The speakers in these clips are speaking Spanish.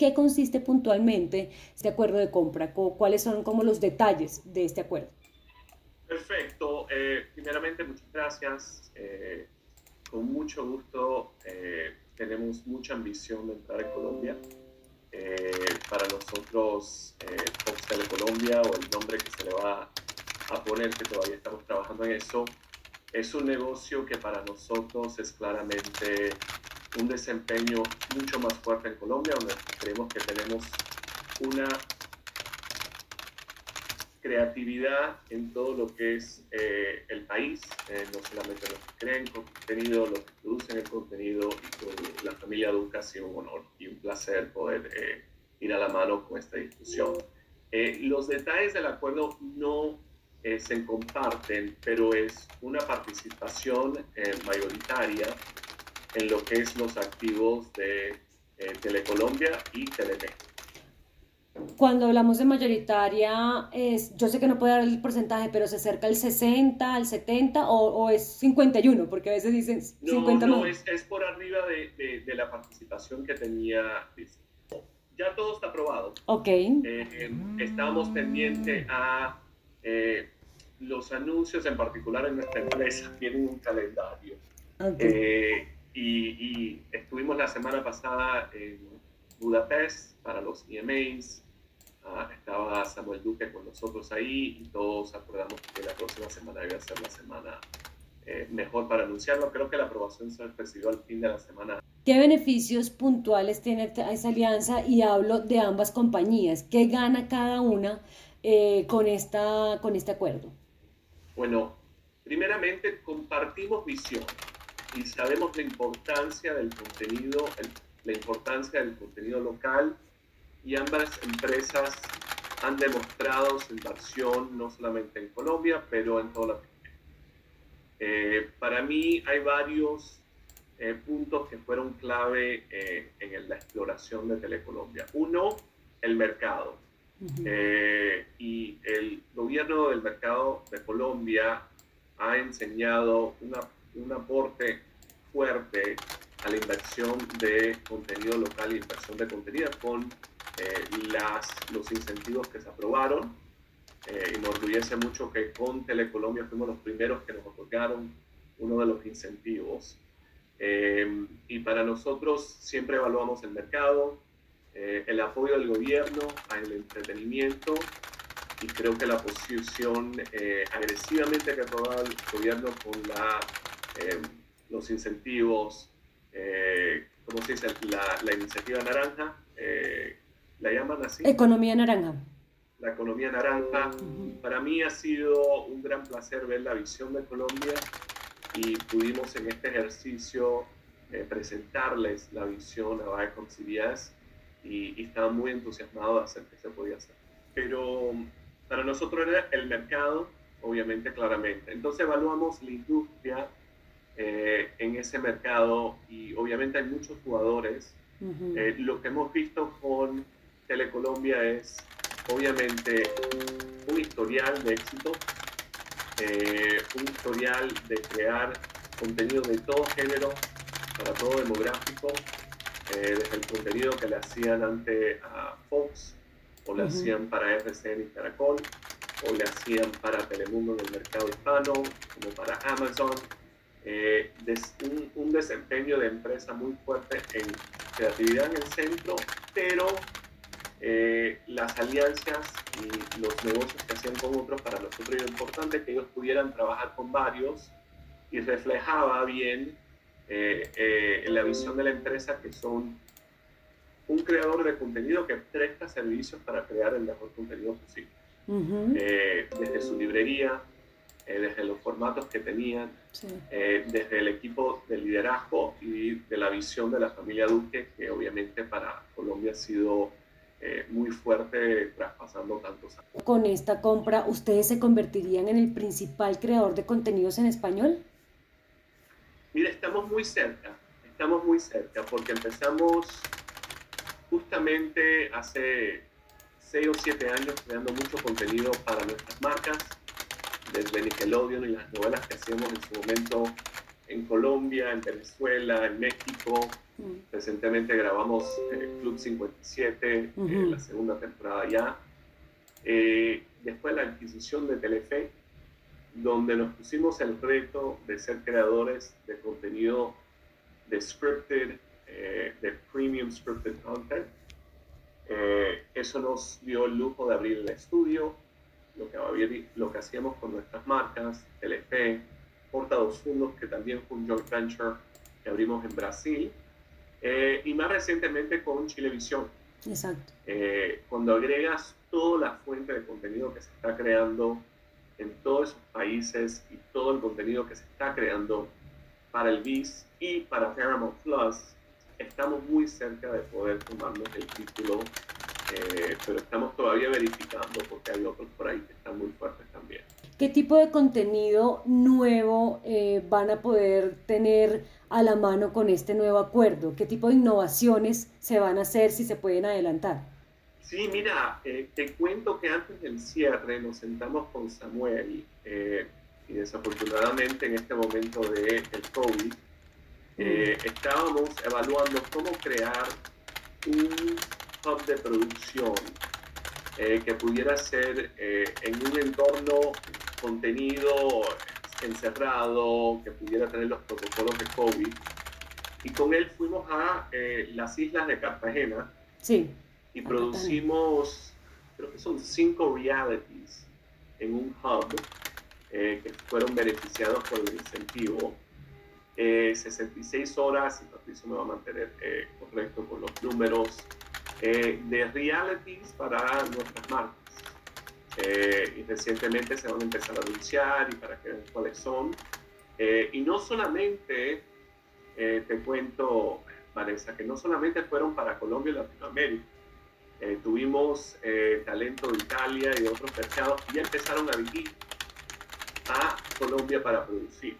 qué consiste puntualmente este acuerdo de compra? ¿Cuáles son como los detalles de este acuerdo? Perfecto. Eh, primeramente, muchas gracias. Eh, con mucho gusto. Eh, tenemos mucha ambición de entrar en Colombia. para nosotros, Fox Colombia o el nombre que se le va a poner, que todavía estamos trabajando en eso, es un negocio que para nosotros es claramente un desempeño mucho más fuerte en Colombia, donde creemos que tenemos una creatividad en todo lo que es eh, el país, eh, no solamente los que creen contenido, los que producen el contenido, y con la familia Duca ha sido un honor y un placer poder eh, ir a la mano con esta discusión. los detalles del acuerdo no se comparten, pero es una participación mayoritaria en lo que es los activos de Telecolombia y Telemed. Cuando hablamos de mayoritaria, es, yo sé que no puedo dar el porcentaje, pero se acerca al 60, al 70 o, o es 51, porque a veces dicen 50 no. No, es, es por arriba de, de, la participación que tenía Ya todo está aprobado. Ok. Eh, estábamos pendientes a eh, los anuncios, en particular en nuestra empresa, tienen un calendario. Eh, y, y estuvimos la semana pasada en Budapest para los EMAs. Ah, estaba Samuel Duque con nosotros ahí y todos acordamos que la próxima semana debe ser la semana eh, mejor para anunciarlo. Creo que la aprobación se recibió al fin de la semana. ¿Qué beneficios puntuales tiene esa alianza? Y hablo de ambas compañías. ¿Qué gana cada una eh, con, esta, con este acuerdo? Bueno, primeramente compartimos visión y sabemos la importancia del contenido, la importancia del contenido local y ambas empresas han demostrado su inversión no solamente en Colombia, pero en toda la eh, para mí hay varios eh, puntos que fueron clave eh, en la exploración de Telecolombia. Uno, el mercado. y el gobierno del mercado de Colombia ha enseñado una, un aporte fuerte a la inversión de contenido local y inversión de contenido con eh, las, los incentivos que se aprobaron. Eh, y me orgullece mucho que con Telecolombia fuimos los primeros que nos otorgaron uno de los incentivos. Eh, y para nosotros siempre evaluamos el mercado, el apoyo del gobierno al entretenimiento y creo que la posición agresivamente que ha tomado el gobierno con la, los incentivos, ¿cómo se dice? La, la iniciativa naranja, la llaman así. Economía naranja. La economía naranja. Para mí ha sido un gran placer ver la visión de Colombia y pudimos en este ejercicio eh, presentarles la visión a Viacom CBS y, y estaban muy entusiasmados de hacer que se podía hacer. Pero para nosotros era el mercado, obviamente, claramente. Entonces evaluamos la industria eh, en ese mercado y obviamente hay muchos jugadores. Eh, lo que hemos visto con Telecolombia es obviamente un historial de éxito, eh, un historial de crear contenido de todo género, para todo demográfico, eh, desde el contenido que le hacían ante a Fox, o le hacían para RCN y Caracol, o le hacían para Telemundo en el mercado hispano, como para Amazon. Eh, un, un, desempeño de empresa muy fuerte en creatividad en el centro, pero eh, las alianzas y los negocios que hacían con otros, para nosotros era importante que ellos pudieran trabajar con varios y reflejaba bien eh, eh, la visión de la empresa que son un creador de contenido que presta servicios para crear el mejor contenido posible. desde su librería, desde los formatos que tenían, desde el equipo de liderazgo y de la visión de la familia Duque, que obviamente para Colombia ha sido eh, muy fuerte traspasando tantos años. Con esta compra, ¿ustedes se convertirían en el principal creador de contenidos en español? Mira, estamos muy cerca, estamos muy cerca, porque empezamos justamente hace seis o siete años creando mucho contenido para nuestras marcas, desde Nickelodeon y las novelas que hacíamos en su momento en Colombia, en Venezuela, en México, Mm. Recientemente grabamos eh, Club 57, eh, la segunda temporada ya. Eh, después la adquisición de Telefe, donde nos pusimos el reto de ser creadores de contenido de scripted, de premium scripted content. eso nos dio el lujo de abrir el estudio, lo que, lo que hacíamos con nuestras marcas, Telefe, Porta dos Fundos, que también fue un joint venture que abrimos en Brasil, eh, y más recientemente con Chilevisión. Exacto. Eh, cuando agregas toda la fuente de contenido que se está creando en todos esos países y todo el contenido que se está creando para el BIS y para Paramount Plus, estamos muy cerca de poder tomarnos el título, eh, pero estamos todavía verificando porque hay otros por ahí que están muy fuertes también. ¿Qué tipo de contenido nuevo van a poder tener a la mano con este nuevo acuerdo? ¿Qué tipo de innovaciones se van a hacer si se pueden adelantar? Sí, mira, eh, te cuento que antes del cierre nos sentamos con Samuel eh, y desafortunadamente en este momento del el COVID eh, mm. estábamos evaluando cómo crear un hub de producción que pudiera ser en un entorno contenido encerrado, que pudiera tener los protocolos de COVID. Y con él fuimos a eh, las islas de Cartagena. Sí. Y producimos, creo que son cinco realities en un hub eh, que fueron beneficiados por el incentivo. 66 eh, horas, y Patricio me va a mantener correcto con los números, de realities para nuestras marcas. Eh, y recientemente se van a empezar a anunciar y para que vean cuáles son. Eh, y no solamente, eh, te cuento, Vanessa, que no solamente fueron para Colombia y Latinoamérica. tuvimos talento de Italia y de otros mercados que ya empezaron a venir a Colombia para producir.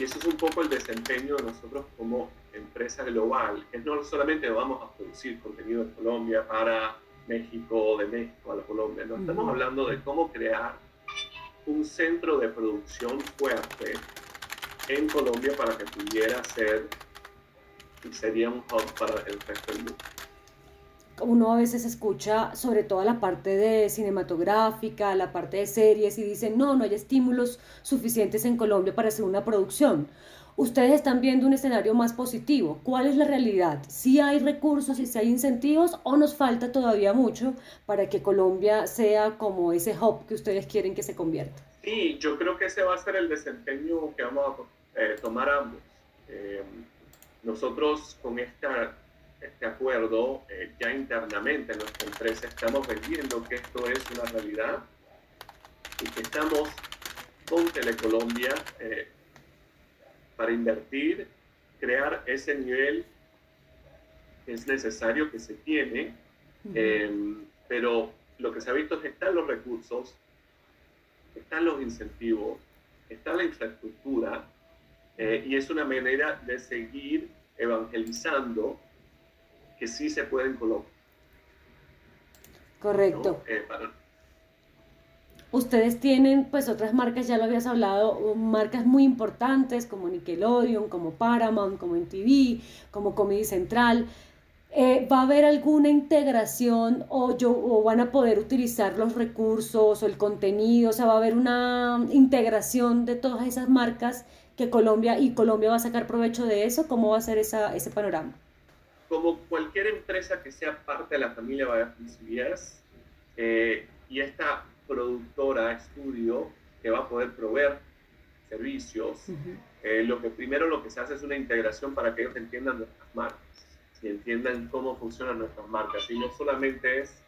Y eso es un poco el desempeño de nosotros como empresa global. Es no solamente vamos a producir contenido en Colombia para México, de México a la Colombia. No estamos hablando de cómo crear un centro de producción fuerte en Colombia para que pudiera ser y sería un hub para el resto del mundo. Uno a veces escucha sobre todo la parte de cinematográfica, la parte de series y dicen, no, no hay estímulos suficientes en Colombia para hacer una producción ustedes están viendo un escenario más positivo. ¿Cuál es la realidad? ¿Si hay recursos y si hay incentivos o nos falta todavía mucho para que Colombia sea como ese hub que ustedes quieren que se convierta? Sí, yo creo que ese va a ser el desempeño que vamos a eh, tomar ambos. Eh, nosotros con esta, este acuerdo eh, ya internamente en nuestra empresa estamos vendiendo que esto es una realidad y que estamos con Telecolombia para invertir, crear ese nivel que es necesario, que se tiene, em, pero lo que se ha visto es que están los recursos, están los incentivos, está la infraestructura, eh, y es una manera de seguir evangelizando que sí se puede en Colombia. Correcto. Eh, Ustedes tienen pues otras marcas, ya lo habías hablado, marcas muy importantes como Nickelodeon, como Paramount, como MTV, como Comedy Central. Eh, ¿Va a haber alguna integración o, yo, o van a poder utilizar los recursos o el contenido? O sea, ¿va a haber una integración de todas esas marcas que Colombia y Colombia va a sacar provecho de eso? ¿Cómo va a ser esa, ese panorama? Como cualquier empresa que sea parte de la familia Vallas eh, y esta productora, estudio, que va a poder proveer servicios. Eh, lo que primero lo que se hace es una integración para que ellos entiendan nuestras marcas y entiendan cómo funcionan nuestras marcas. Y no solamente es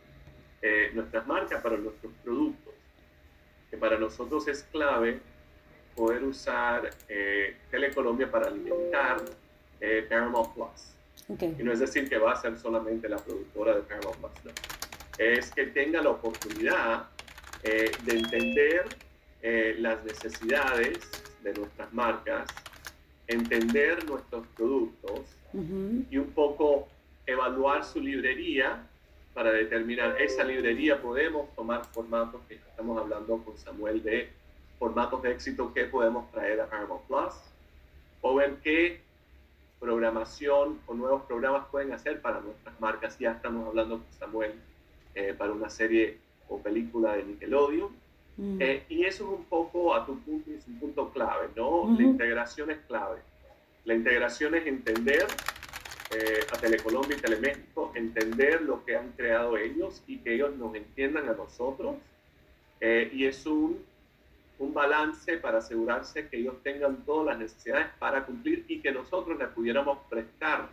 eh, nuestras marcas, para nuestros productos, que para nosotros es clave poder usar eh, Telecolombia para alimentar eh, Paramount Plus. Y no es decir que va a ser solamente la productora de Paramount Plus, no. Es que tenga la oportunidad eh, de entender eh, las necesidades de nuestras marcas, entender nuestros productos y un poco evaluar su librería para determinar esa librería podemos tomar formatos que estamos hablando con Samuel de formatos de éxito que podemos traer a Paramount Plus o ver qué programación o nuevos programas pueden hacer para nuestras marcas. Ya estamos hablando con Samuel eh, para una serie o película de Nickelodeon. Mm. Eh, y eso es un poco, a tu punto, es un punto clave, ¿no? La integración es clave. La integración es entender eh, a Telecolombia y Teleméxico, entender lo que han creado ellos y que ellos nos entiendan a nosotros. y es un un balance para asegurarse que ellos tengan todas las necesidades para cumplir y que nosotros les pudiéramos prestar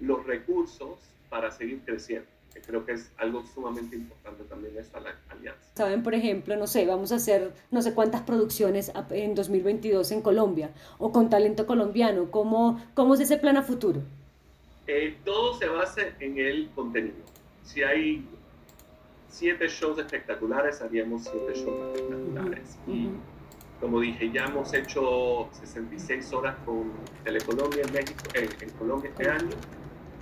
los recursos para seguir creciendo. Que creo que es algo sumamente importante también esta alianza. Saben, por ejemplo, no sé, vamos a hacer no sé cuántas producciones en 2022 en Colombia o con talento colombiano. ¿Cómo, cómo es ese plan a futuro? Eh, todo se basa en el contenido. Si hay siete shows espectaculares, haríamos siete shows espectaculares. Y como dije, ya hemos hecho 66 horas con Telecolombia en México, en Colombia este año.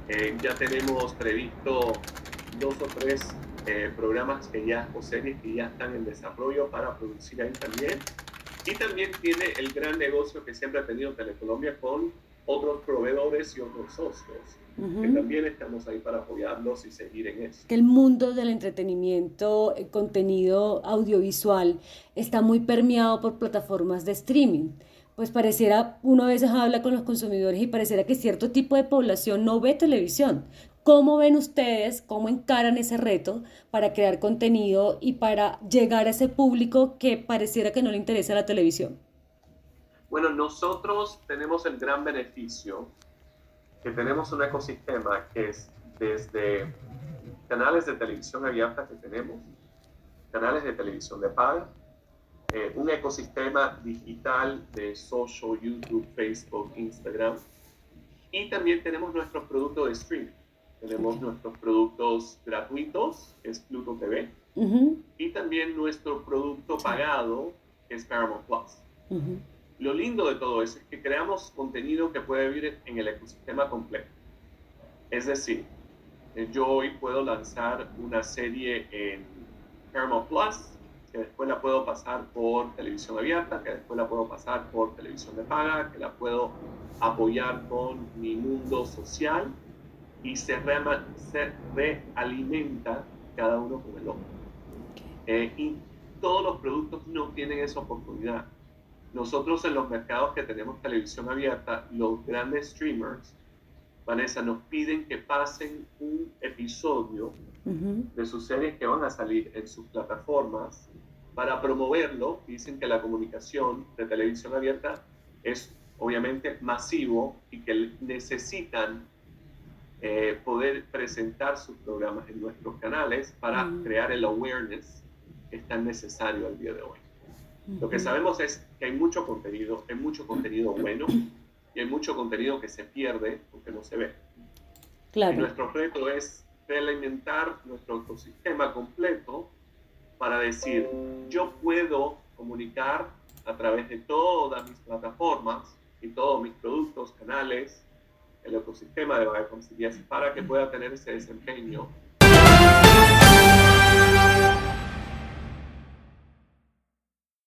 Eh, ya tenemos previsto dos o tres eh, programas que ya, o series que ya están en desarrollo para producir ahí también. Y también tiene el gran negocio que siempre ha tenido Telecolombia con otros proveedores y otros socios que también estamos ahí para apoyarlos y seguir en eso. El mundo del entretenimiento, el contenido audiovisual, está muy permeado por plataformas de streaming. Pues pareciera, uno a veces habla con los consumidores y pareciera que cierto tipo de población no ve televisión. ¿Cómo ven ustedes, cómo encaran ese reto para crear contenido y para llegar a ese público que pareciera que no le interesa la televisión? Bueno, nosotros tenemos el gran beneficio que tenemos un ecosistema que es desde canales de televisión abierta que tenemos, canales de televisión de paga, eh, un ecosistema digital de social, YouTube, Facebook, Instagram, y también tenemos nuestros productos de streaming. Tenemos nuestros productos gratuitos, que es Pluto TV, y también nuestro producto pagado, que es Paramount Plus. Lo lindo de todo eso es que creamos contenido que puede vivir en el ecosistema completo. Es decir, eh, yo hoy puedo lanzar una serie en Paramount Plus, que después la puedo pasar por televisión abierta, que después la puedo pasar por televisión de paga, que la puedo apoyar con mi mundo social y se, realimenta cada uno con el otro. Eh, y todos los productos no tienen esa oportunidad. Nosotros en los mercados que tenemos televisión abierta, los grandes streamers, Vanessa, nos piden que pasen un episodio de sus series que van a salir en sus plataformas para promoverlo. Dicen que la comunicación de televisión abierta es obviamente masivo y que necesitan eh, poder presentar sus programas en nuestros canales para crear el awareness que es tan necesario al día de hoy. Lo que sabemos es que hay mucho contenido, hay mucho contenido bueno y hay mucho contenido que se pierde porque no se ve. Claro. Y nuestro reto es realimentar nuestro ecosistema completo para decir, yo puedo comunicar a través de todas mis plataformas y todos mis productos, canales, el ecosistema de Bioconcilias para que pueda tener ese desempeño